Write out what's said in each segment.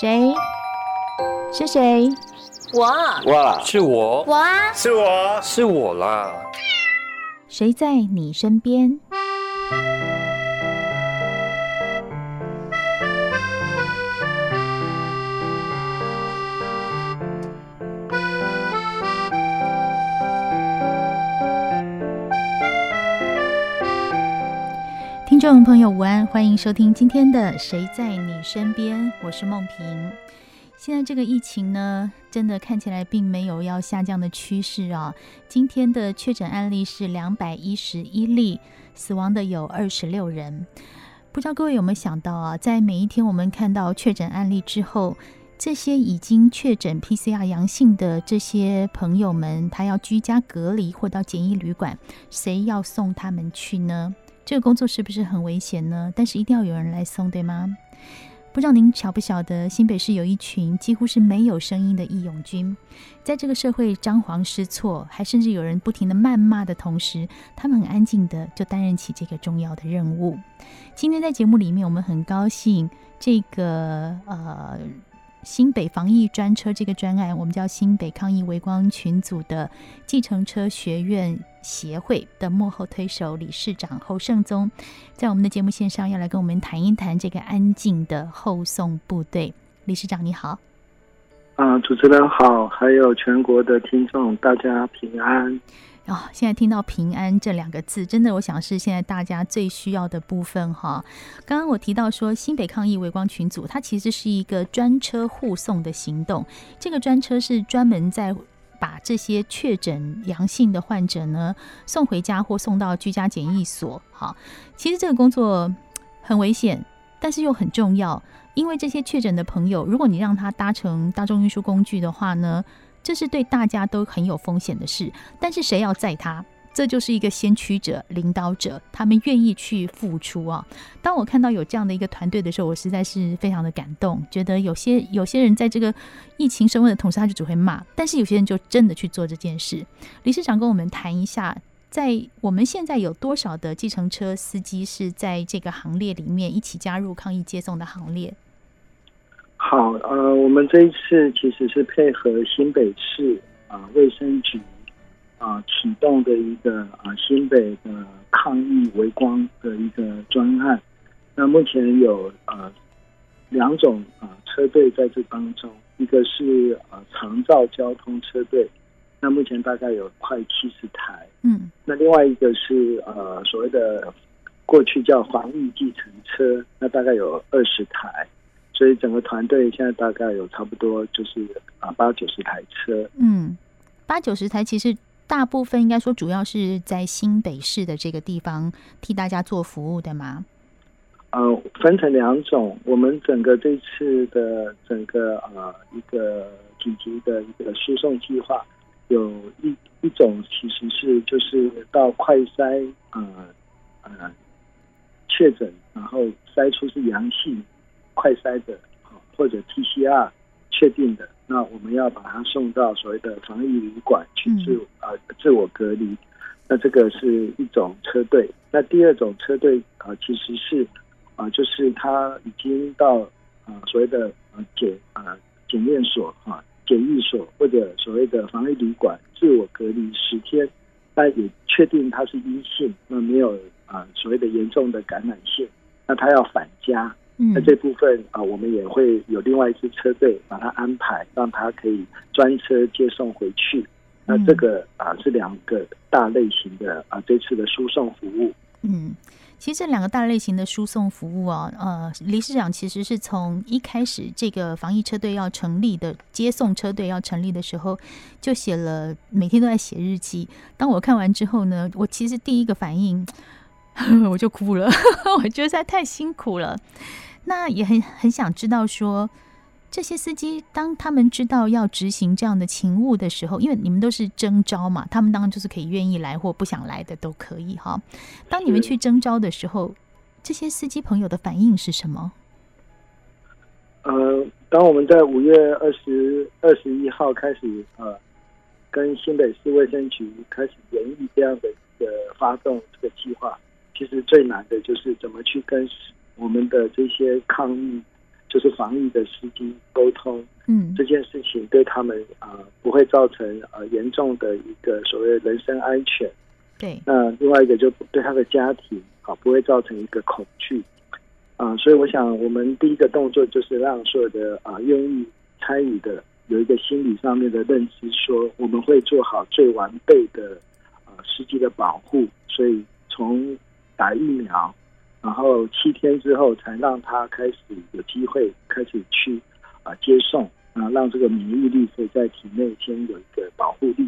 谁？是谁？我。我，是我。我啊，是我，是我啦。谁在你身边？众朋友，午安，欢迎收听今天的《谁在你身边》，我是梦萍。现在这个疫情呢，真的看起来并没有要下降的趋势啊。今天的确诊案例是两百一十一例，死亡的有二十六人。不知道各位有没有想到啊，在每一天我们看到确诊案例之后，这些已经确诊 PCR 阳性的这些朋友们，他要居家隔离或到检疫旅馆，谁要送他们去呢？这个工作是不是很危险呢？但是一定要有人来送，对吗？不知道您晓不晓得，新北市有一群几乎是没有声音的义勇军，在这个社会张皇失措，还甚至有人不停的谩骂的同时，他们很安静的就担任起这个重要的任务。今天在节目里面，我们很高兴这个呃。新北防疫专车这个专案，我们叫新北抗疫围光群组的计程车学院协会的幕后推手理事长侯胜宗，在我们的节目线上要来跟我们谈一谈这个安静的后送部队。理事长你好，啊，主持人好，还有全国的听众，大家平安。哦，现在听到“平安”这两个字，真的，我想是现在大家最需要的部分哈。刚刚我提到说，新北抗疫微光群组，它其实是一个专车护送的行动。这个专车是专门在把这些确诊阳性的患者呢送回家或送到居家检疫所。哈，其实这个工作很危险，但是又很重要，因为这些确诊的朋友，如果你让他搭乘大众运输工具的话呢，这是对大家都很有风险的事，但是谁要载他？这就是一个先驱者、领导者，他们愿意去付出啊！当我看到有这样的一个团队的时候，我实在是非常的感动，觉得有些有些人在这个疫情升温的同时，他就只会骂，但是有些人就真的去做这件事。理事长跟我们谈一下，在我们现在有多少的计程车司机是在这个行列里面一起加入抗疫接送的行列？好，呃，我们这一次其实是配合新北市啊卫生局啊启动的一个啊新北的抗疫微光的一个专案。那目前有呃两种啊车队在这当中，一个是呃长照交通车队，那目前大概有快七十台，嗯，那另外一个是呃所谓的过去叫防疫计程车，那大概有二十台。所以整个团队现在大概有差不多就是啊八九十台车，嗯，八九十台其实大部分应该说主要是在新北市的这个地方替大家做服务的吗？呃，分成两种，我们整个这次的整个呃一个紧急的一个输送计划，有一一种其实是就是到快筛呃呃确诊，然后筛出是阳性。快筛的，或者 T C R 确定的，那我们要把它送到所谓的防疫旅馆去自呃自我隔离。那这个是一种车队。那第二种车队啊、呃，其实是啊、呃，就是他已经到啊、呃、所谓的啊检啊检验所啊检疫所或者所谓的防疫旅馆自我隔离十天，但也确定他是阴性，那没有啊、呃、所谓的严重的感染性，那他要返家。那这部分啊，我们也会有另外一支车队把它安排，让他可以专车接送回去。那这个啊是两个大类型的啊这次的输送服务。嗯，其实这两个大类型的输送服务啊，呃，理事长其实是从一开始这个防疫车队要成立的接送车队要成立的时候，就写了每天都在写日记。当我看完之后呢，我其实第一个反应 我就哭了，我觉得实在太辛苦了。那也很很想知道说，这些司机当他们知道要执行这样的勤务的时候，因为你们都是征招嘛，他们当然就是可以愿意来或不想来的都可以哈。当你们去征招的时候，这些司机朋友的反应是什么？呃，当我们在五月二十二十一号开始呃，跟新北市卫生局开始研议这样的一个发动这个计划，其实最难的就是怎么去跟。我们的这些抗疫，就是防疫的司机沟通，嗯，这件事情对他们啊、呃、不会造成呃严重的一个所谓人身安全。对，那另外一个就对他的家庭啊、呃、不会造成一个恐惧啊、呃，所以我想我们第一个动作就是让所有的啊、呃、愿意参与的有一个心理上面的认知，说我们会做好最完备的啊、呃、司机的保护，所以从打疫苗。然后七天之后才让他开始有机会开始去啊接送啊，让这个免疫力可以在体内先有一个保护力。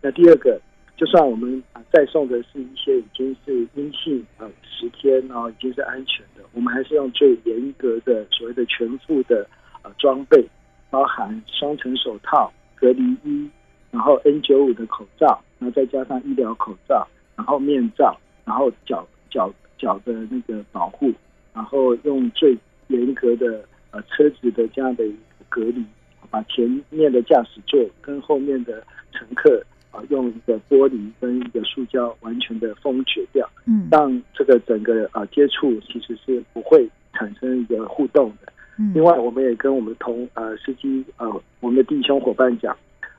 那第二个，就算我们啊再送的是一些已经是阴性啊十天啊已经是安全的，我们还是用最严格的所谓的全副的啊装备，包含双层手套、隔离衣，然后 N 九五的口罩，然后再加上医疗口罩，然后面罩，然后脚脚。脚的那个保护，然后用最严格的呃车子的这样的一个隔离，把前面的驾驶座跟后面的乘客啊用一个玻璃跟一个塑胶完全的封绝掉，嗯，让这个整个啊接触其实是不会产生一个互动的。嗯，另外我们也跟我们同呃司机呃我们的弟兄伙伴讲，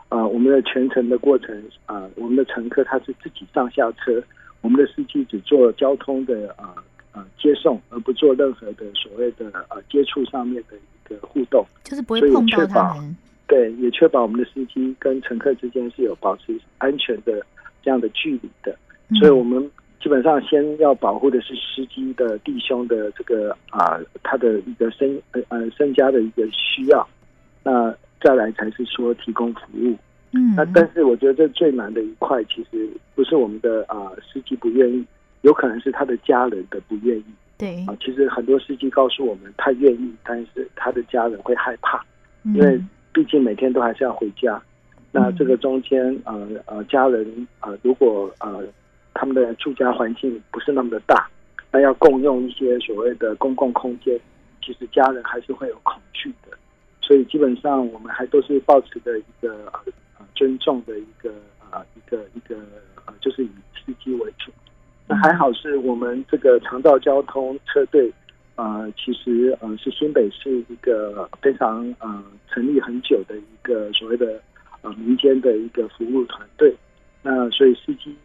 啊我们的全程的过程啊我们的乘客他是自己上下车。我们的司机只做交通的啊啊接送，而不做任何的所谓的呃接触上面的一个互动，就是不会碰到他们。对，也确保我们的司机跟乘客之间是有保持安全的这样的距离的。所以，我们基本上先要保护的是司机的弟兄的这个啊他的一个身呃呃身家的一个需要，那再来才是说提供服务。嗯，那但是我觉得这最难的一块，其实不是我们的啊、呃、司机不愿意，有可能是他的家人的不愿意。对啊，其实很多司机告诉我们，他愿意，但是他的家人会害怕，因为毕竟每天都还是要回家。那这个中间，呃呃，家人呃，如果呃他们的住家环境不是那么的大，那要共用一些所谓的公共空间，其实家人还是会有恐惧的。所以基本上我们还都是保持着一个呃。尊重的一个啊，一个一个呃，就是以司机为主。那还好是我们这个长道交通车队啊，其实呃是新北市一个非常呃成立很久的一个所谓的呃民间的一个服务团队。那所以司机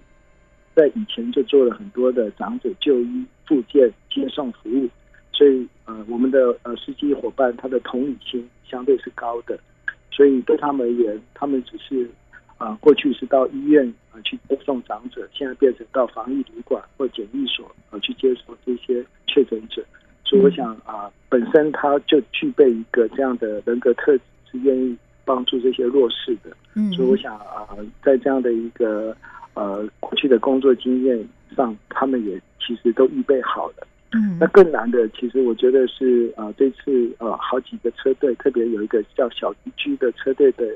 在以前就做了很多的长者就医、复健、接送服务。所以呃，我们的呃司机伙伴他的同理心相对是高的。所以对他们而言，他们只是啊、呃，过去是到医院啊、呃、去接送长者，现在变成到防疫旅馆或检疫所啊、呃、去接受这些确诊者。所以我想啊、呃，本身他就具备一个这样的人格特质，是愿意帮助这些弱势的。嗯，所以我想啊、呃，在这样的一个呃过去的工作经验上，他们也其实都预备好了。嗯，那更难的，其实我觉得是啊、呃，这次呃，好几个车队，特别有一个叫小鱼居的车队的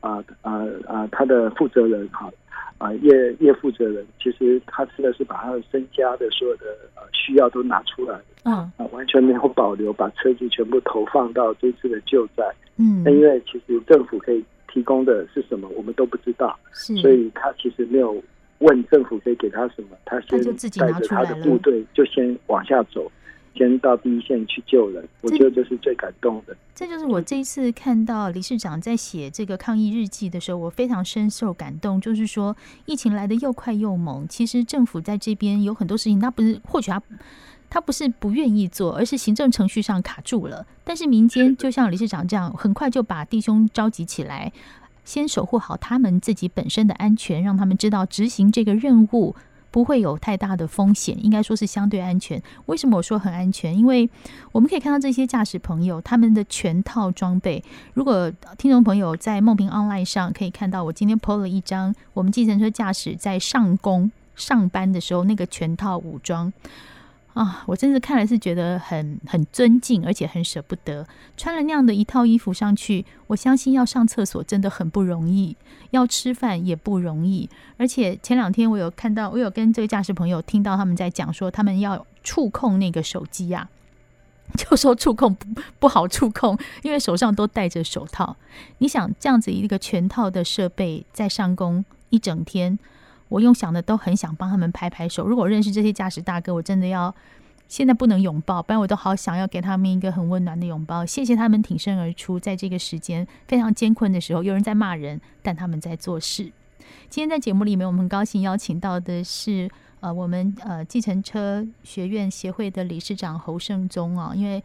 啊啊啊，他的负责人哈啊叶叶负责人，其实他真的是把他的身家的所有的呃需要都拿出来，嗯啊，完全没有保留，把车子全部投放到这次的救灾。嗯，那因为其实政府可以提供的是什么，我们都不知道，是，所以他其实没有。问政府可以给他什么，他先带着他的部队就先往下走，先到第一线去救人。我觉得这是最感动的。这就是我这一次看到理事长在写这个抗疫日记的时候，我非常深受感动。就是说，疫情来的又快又猛，其实政府在这边有很多事情，他不是或许他他不是不愿意做，而是行政程序上卡住了。但是民间就像理事长这样，很快就把弟兄召集起来。先守护好他们自己本身的安全，让他们知道执行这个任务不会有太大的风险，应该说是相对安全。为什么我说很安全？因为我们可以看到这些驾驶朋友他们的全套装备。如果听众朋友在梦平 online 上可以看到，我今天 po 了一张我们计程车驾驶在上工上班的时候那个全套武装。啊，我真的看来是觉得很很尊敬，而且很舍不得。穿了那样的一套衣服上去，我相信要上厕所真的很不容易，要吃饭也不容易。而且前两天我有看到，我有跟这个驾驶朋友听到他们在讲说，他们要触控那个手机呀、啊，就说触控不不好触控，因为手上都戴着手套。你想这样子一个全套的设备在上工一整天。我用想的都很想帮他们拍拍手。如果认识这些驾驶大哥，我真的要现在不能拥抱，不然我都好想要给他们一个很温暖的拥抱。谢谢他们挺身而出，在这个时间非常艰困的时候，有人在骂人，但他们在做事。今天在节目里面，我们很高兴邀请到的是呃，我们呃计程车学院协会的理事长侯胜宗啊，因为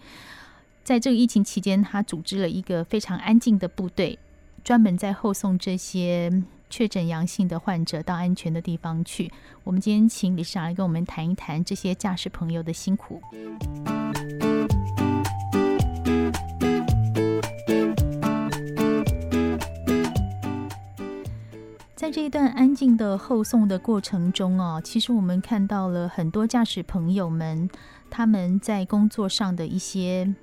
在这个疫情期间，他组织了一个非常安静的部队，专门在后送这些确诊阳性的患者到安全的地方去。我们今天请理事长来跟我们谈一谈这些驾驶朋友的辛苦。在这一段安静的后送的过程中哦，其实我们看到了很多驾驶朋友们他们在工作上的一些，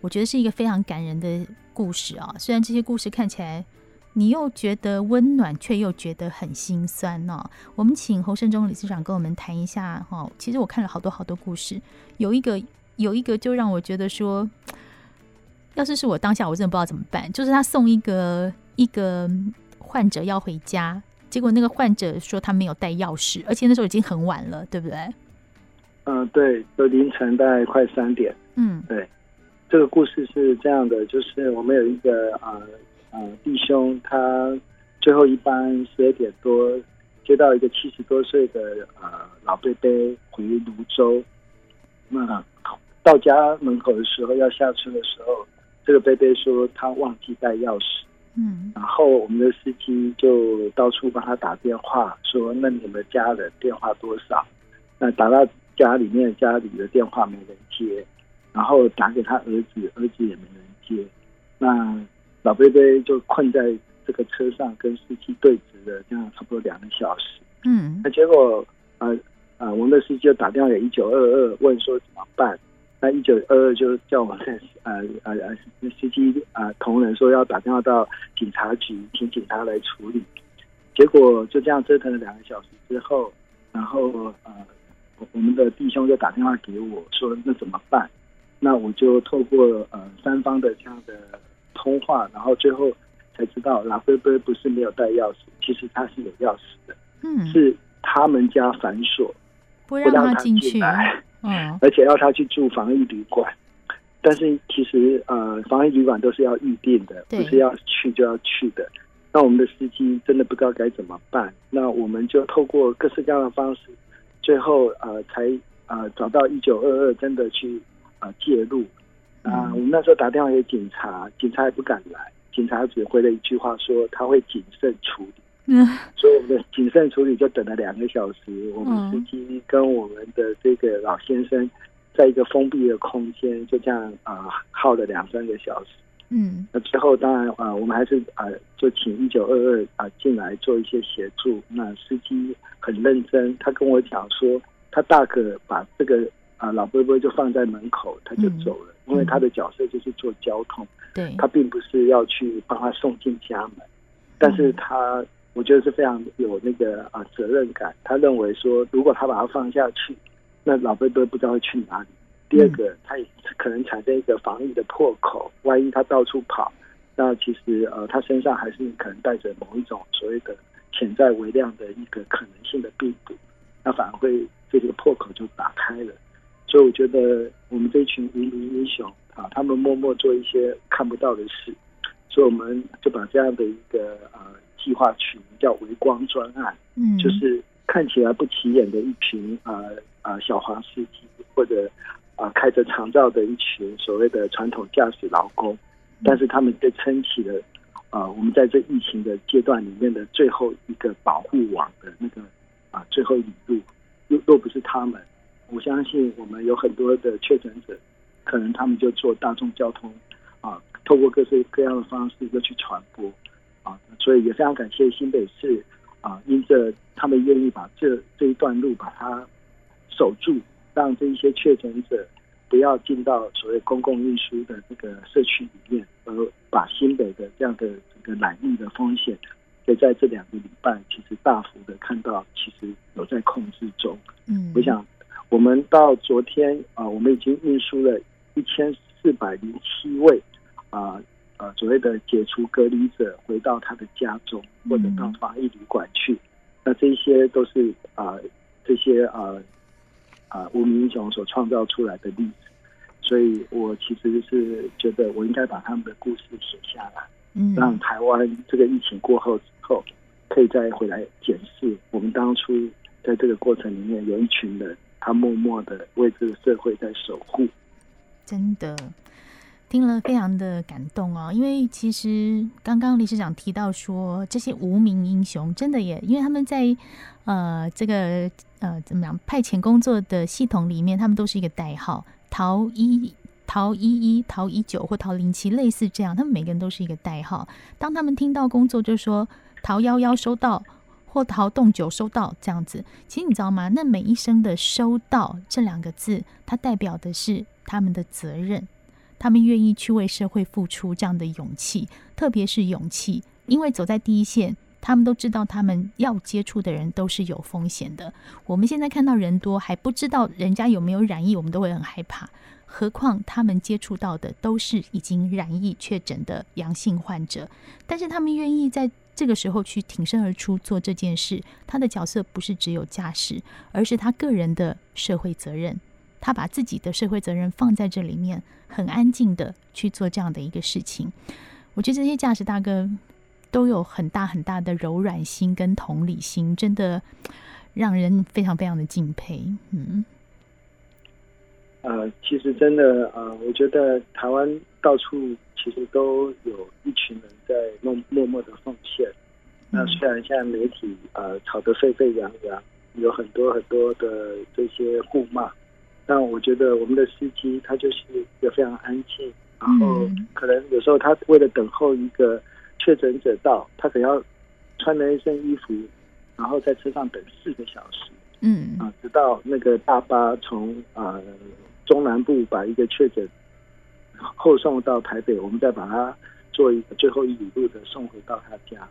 我觉得是一个非常感人的故事啊。虽然这些故事看起来，你又觉得温暖，却又觉得很心酸呢、哦。我们请侯胜忠理事长跟我们谈一下哈。其实我看了好多好多故事，有一个有一个就让我觉得说，要是是我当下，我真的不知道怎么办。就是他送一个一个患者要回家，结果那个患者说他没有带钥匙，而且那时候已经很晚了，对不对？嗯，对，都凌晨大概快三点。嗯，对。这个故事是这样的，就是我们有一个啊。呃呃，弟兄他最后一班十二点多接到一个七十多岁的呃老伯伯回泸州，那到家门口的时候要下车的时候，这个伯伯说他忘记带钥匙，嗯，然后我们的司机就到处帮他打电话，说那你们家人电话多少？那打到家里面，家里的电话没人接，然后打给他儿子，儿子也没人接，那。老贝贝就困在这个车上，跟司机对峙了，这样差不多两个小时。嗯，那结果，呃呃，我们的司机就打电话给一九二二，问说怎么办？那一九二二就叫我们呃呃呃司机啊、呃、同仁说要打电话到警察局，请警察来处理。结果就这样折腾了两个小时之后，然后呃，我们的弟兄就打电话给我说，那怎么办？那我就透过呃三方的这样的。通话，然后最后才知道，拉菲菲不是没有带钥匙，其实他是有钥匙的，嗯，是他们家反锁，不让他进去，嗯，而且要他去住防疫旅馆，但是其实呃，防疫旅馆都是要预定的，不是要去就要去的。那我们的司机真的不知道该怎么办，那我们就透过各式各样的方式，最后呃才呃找到一九二二，真的去呃介入。啊，我们那时候打电话给警察，警察也不敢来，警察只回了一句话说他会谨慎处理。嗯，所以我们的谨慎处理就等了两个小时。我们司机跟我们的这个老先生，在一个封闭的空间，就这样啊、呃、耗了两三个小时。嗯，那最后当然啊、呃，我们还是啊、呃，就请一九二二啊进来做一些协助。那司机很认真，他跟我讲说，他大可把这个啊、呃、老伯伯就放在门口，他就走了。嗯因为他的角色就是做交通，对，他并不是要去帮他送进家门，但是他我觉得是非常有那个啊责任感。他认为说，如果他把他放下去，那老贝贝不知道会去哪里。第二个，他也可能产生一个防疫的破口，万一他到处跑，那其实呃他身上还是可能带着某一种所谓的潜在微量的一个可能性的病毒，那反而会这个破口就打开了。所以我觉得我们这群无名英雄啊，他们默默做一些看不到的事，所以我们就把这样的一个呃计划取名叫“微光专案”，嗯，就是看起来不起眼的一群啊啊小黄司机，或者啊开着长照的一群所谓的传统驾驶劳工，但是他们却撑起了啊我们在这疫情的阶段里面的最后一个保护网的那个啊最后一里路，若若不是他们。我相信我们有很多的确诊者，可能他们就坐大众交通，啊，透过各式各样的方式就去传播，啊，所以也非常感谢新北市，啊，因着他们愿意把这这一段路把它守住，让这一些确诊者不要进到所谓公共运输的这个社区里面，而把新北的这样的这个染疫的风险，也在这两个礼拜，其实大幅的看到，其实有在控制中。嗯，我想。我们到昨天啊、呃，我们已经运输了一千四百零七位啊呃，呃所谓的解除隔离者回到他的家中或者到防疫旅馆去。嗯、那这些都是啊、呃、这些啊啊、啊无名英雄所创造出来的例子，所以我其实是觉得我应该把他们的故事写下来，嗯，让台湾这个疫情过后之后，可以再回来检视。我们当初在这个过程里面有一群人，他默默的为这个社会在守护，真的。听了非常的感动哦，因为其实刚刚理事长提到说，这些无名英雄真的也，因为他们在呃这个呃怎么样派遣工作的系统里面，他们都是一个代号，陶一、陶一一、陶一九或陶零七，类似这样，他们每个人都是一个代号。当他们听到工作，就说陶幺幺收到，或陶洞九收到这样子。其实你知道吗？那每一声的收到这两个字，它代表的是他们的责任。他们愿意去为社会付出这样的勇气，特别是勇气，因为走在第一线，他们都知道他们要接触的人都是有风险的。我们现在看到人多，还不知道人家有没有染疫，我们都会很害怕。何况他们接触到的都是已经染疫确诊的阳性患者，但是他们愿意在这个时候去挺身而出做这件事，他的角色不是只有驾驶，而是他个人的社会责任。他把自己的社会责任放在这里面，很安静的去做这样的一个事情。我觉得这些驾驶大哥都有很大很大的柔软心跟同理心，真的让人非常非常的敬佩。嗯，呃，其实真的，呃，我觉得台湾到处其实都有一群人在默默默的奉献。那虽然现在媒体呃吵得沸沸扬扬，有很多很多的这些互骂。但我觉得我们的司机他就是一个非常安静，然后可能有时候他为了等候一个确诊者到，他可能要穿了一身衣服，然后在车上等四个小时，嗯啊，直到那个大巴从啊中南部把一个确诊后送到台北，我们再把他做一个最后一里路的送回到他家。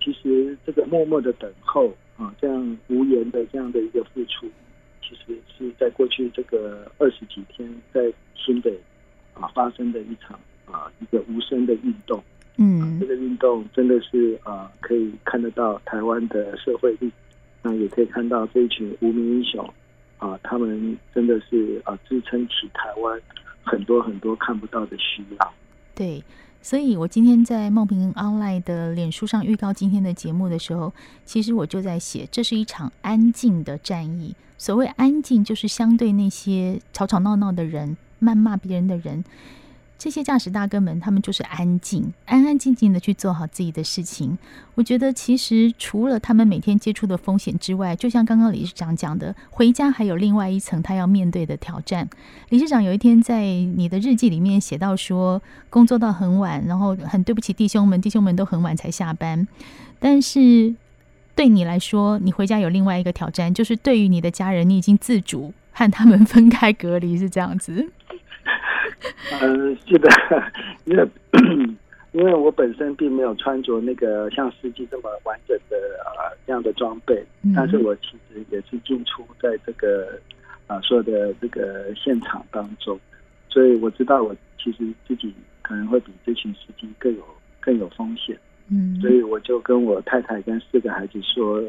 其实这个默默的等候啊，这样无言的这样的一个付出。其实是在过去这个二十几天，在新北啊发生的一场啊一个无声的运动，嗯、啊，这个运动真的是啊可以看得到台湾的社会力，那也可以看到这一群无名英雄啊，他们真的是啊支撑起台湾很多很多看不到的需要。对。所以，我今天在梦平 online 的脸书上预告今天的节目的时候，其实我就在写，这是一场安静的战役。所谓安静，就是相对那些吵吵闹闹的人、谩骂别人的人。这些驾驶大哥们，他们就是安静、安安静静的去做好自己的事情。我觉得，其实除了他们每天接触的风险之外，就像刚刚理事长讲的，回家还有另外一层他要面对的挑战。理事长有一天在你的日记里面写到说，工作到很晚，然后很对不起弟兄们，弟兄们都很晚才下班。但是对你来说，你回家有另外一个挑战，就是对于你的家人，你已经自主和他们分开隔离，是这样子。嗯，是的，因为因为我本身并没有穿着那个像司机这么完整的啊这样的装备，但是我其实也是进出在这个啊所有的这个现场当中，所以我知道我其实自己可能会比这群司机更有更有风险，嗯，所以我就跟我太太跟四个孩子说。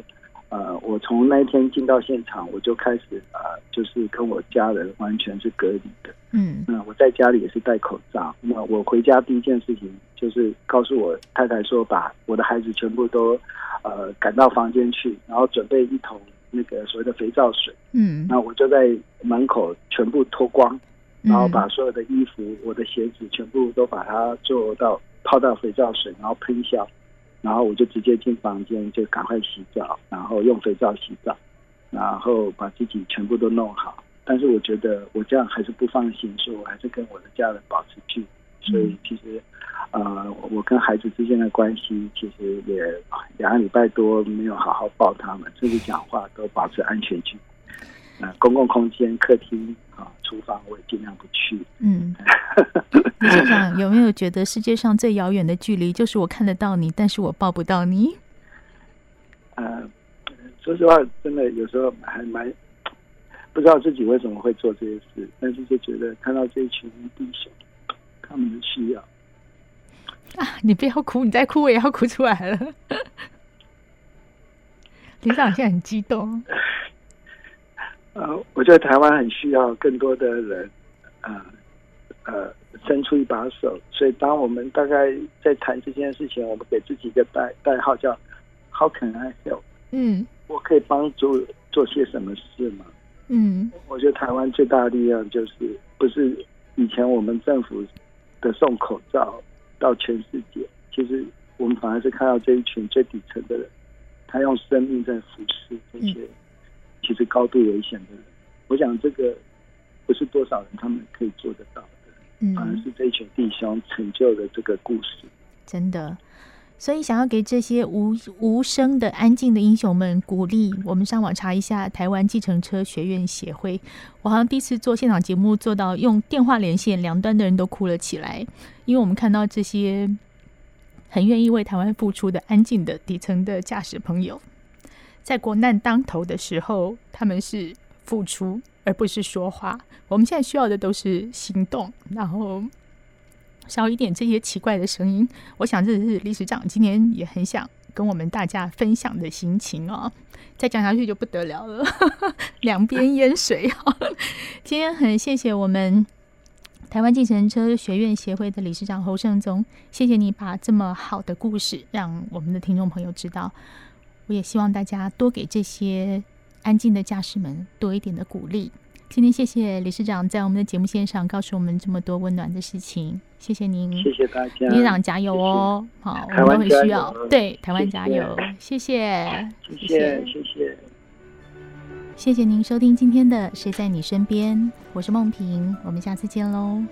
呃，我从那一天进到现场，我就开始呃，就是跟我家人完全是隔离的。嗯，那我在家里也是戴口罩。那我回家第一件事情就是告诉我太太说，把我的孩子全部都呃赶到房间去，然后准备一桶那个所谓的肥皂水。嗯，那我就在门口全部脱光，然后把所有的衣服、我的鞋子全部都把它做到泡到肥皂水，然后喷消。然后我就直接进房间，就赶快洗澡，然后用肥皂洗澡，然后把自己全部都弄好。但是我觉得我这样还是不放心，所以我还是跟我的家人保持距离。所以其实，呃，我跟孩子之间的关系，其实也两个礼拜多没有好好抱他们，甚至讲话都保持安全距离。呃，公共空间、客厅啊、厨房，我也尽量不去。嗯，理事长有没有觉得世界上最遥远的距离，就是我看得到你，但是我抱不到你？呃，说实话，真的有时候还蛮不知道自己为什么会做这些事，但是就觉得看到这一群弟兄，他们的需要啊！你不要哭，你再哭我也要哭出来了。理事长现在很激动。呃，我觉得台湾很需要更多的人，呃呃，伸出一把手。所以，当我们大概在谈这件事情，我们给自己一个代代号叫 “How can I help？” 嗯，我可以帮助做些什么事吗？嗯，我觉得台湾最大的力量就是，不是以前我们政府的送口罩到全世界，其实我们反而是看到这一群最底层的人，他用生命在服侍这些。嗯其实高度危险的人，我想这个不是多少人他们可以做得到的，嗯，反而是这一群弟兄成就了这个故事。真的，所以想要给这些无无声的安静的英雄们鼓励，我们上网查一下台湾计程车学院协会。我好像第一次做现场节目，做到用电话连线，两端的人都哭了起来，因为我们看到这些很愿意为台湾付出的安静的底层的驾驶朋友。在国难当头的时候，他们是付出，而不是说话。我们现在需要的都是行动，然后少一点这些奇怪的声音。我想这是理事长今天也很想跟我们大家分享的心情哦。再讲下去就不得了了，两边淹水。今天很谢谢我们台湾计程车学院协会的理事长侯胜宗，谢谢你把这么好的故事让我们的听众朋友知道。我也希望大家多给这些安静的驾驶们多一点的鼓励。今天谢谢理事长在我们的节目线上告诉我们这么多温暖的事情，谢谢您，谢谢大家，理事长加油哦！谢谢好，我们都很需要，对台湾加油，谢谢，谢谢，谢谢，谢谢，谢谢您收听今天的谁在你身边？我是梦萍，我们下次见喽。